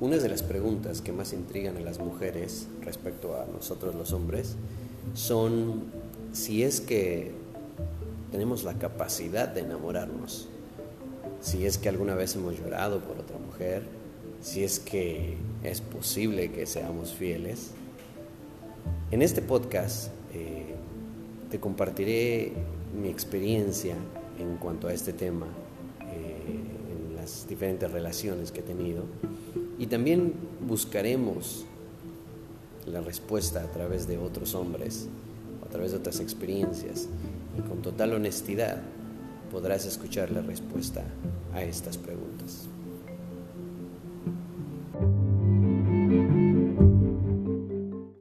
una de las preguntas que más intrigan a las mujeres respecto a nosotros los hombres son si es que tenemos la capacidad de enamorarnos, si es que alguna vez hemos llorado por otra mujer, si es que es posible que seamos fieles. En este podcast eh, te compartiré mi experiencia en cuanto a este tema, eh, en las diferentes relaciones que he tenido y también buscaremos la respuesta a través de otros hombres, a través de otras experiencias y con total honestidad podrás escuchar la respuesta a estas preguntas.